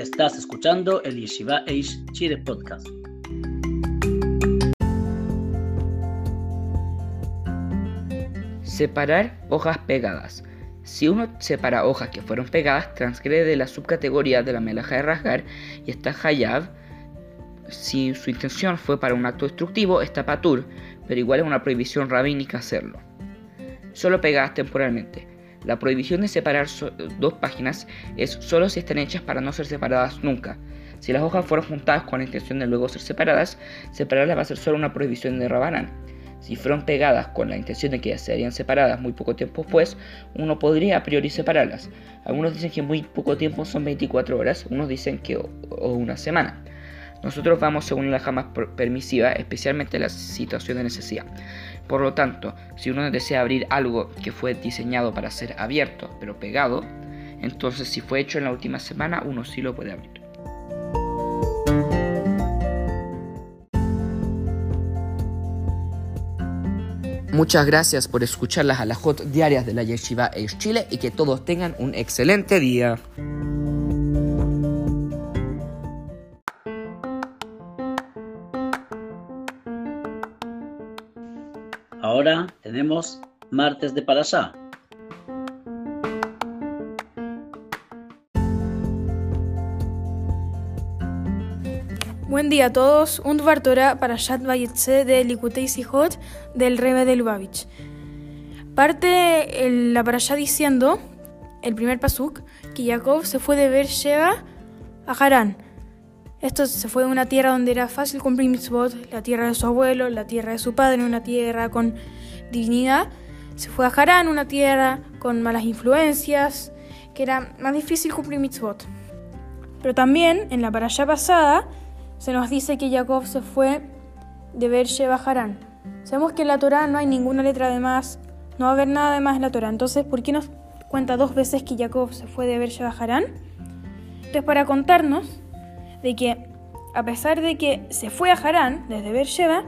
Estás escuchando el Yeshiva Eish Chile Podcast. Separar hojas pegadas. Si uno separa hojas que fueron pegadas, transgrede la subcategoría de la melaja de rasgar y está hayab. Si su intención fue para un acto destructivo, está patur, pero igual es una prohibición rabínica hacerlo. Solo pegadas temporalmente. La prohibición de separar dos páginas es solo si están hechas para no ser separadas nunca. Si las hojas fueron juntadas con la intención de luego ser separadas, separarlas va a ser solo una prohibición de Rabanán. Si fueron pegadas con la intención de que serían separadas muy poco tiempo después, uno podría a priori separarlas. Algunos dicen que muy poco tiempo son 24 horas, unos dicen que una semana. Nosotros vamos según la jamás permisiva, especialmente en la situación de necesidad. Por lo tanto, si uno desea abrir algo que fue diseñado para ser abierto, pero pegado, entonces si fue hecho en la última semana, uno sí lo puede abrir. Muchas gracias por escuchar las alajot diarias de la Yeshiva Eish Chile y que todos tengan un excelente día. Ahora tenemos martes de Parashá. Buen día a todos. Un Dvar para Shat Vayetze de Likutei Sihot del Rebe de Lubavitch. Parte la Parashá diciendo, el primer pasuk, que Jacob se fue de Beersheba a Harán esto se fue de una tierra donde era fácil cumplir mitzvot, la tierra de su abuelo, la tierra de su padre, una tierra con dignidad. Se fue a Harán, una tierra con malas influencias, que era más difícil cumplir mitzvot. Pero también en la parasha pasada se nos dice que Jacob se fue de Beersheba a Harán. Sabemos que en la Torah no hay ninguna letra de más, no va a haber nada de más en la Torah. Entonces, ¿por qué nos cuenta dos veces que Jacob se fue de Beersheba a Harán? Entonces, para contarnos de que a pesar de que se fue a Harán desde Beersheba,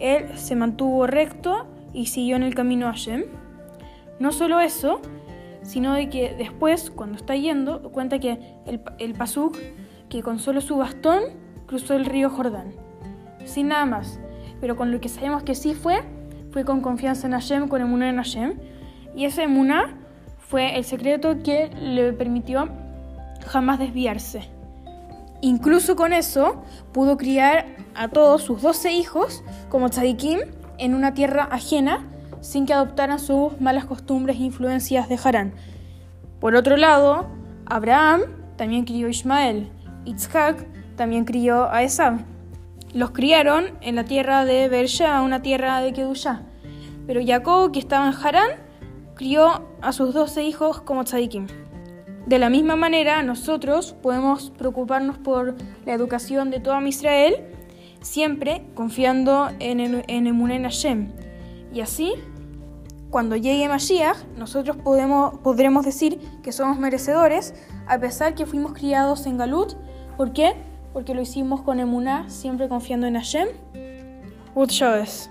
él se mantuvo recto y siguió en el camino a Hashem. No solo eso, sino de que después, cuando está yendo, cuenta que el, el Pasuk, que con solo su bastón cruzó el río Jordán. Sin nada más. Pero con lo que sabemos que sí fue, fue con confianza en Hashem, con emuná en Hashem. Y ese emuná fue el secreto que le permitió jamás desviarse. Incluso con eso pudo criar a todos sus doce hijos como tzadikim en una tierra ajena sin que adoptaran sus malas costumbres e influencias de Harán. Por otro lado, Abraham también crió a Ismael, Itzhak también crió a Esab. Los criaron en la tierra de Beersheba, una tierra de Kedushá. Pero Jacob, que estaba en Harán, crió a sus doce hijos como tzadikim. De la misma manera, nosotros podemos preocuparnos por la educación de toda Israel, siempre confiando en, el, en Hashem. Y así, cuando llegue Mashiach, nosotros podemos, podremos decir que somos merecedores, a pesar que fuimos criados en Galut. ¿Por qué? Porque lo hicimos con Emuná, siempre confiando en Hashem. Shows.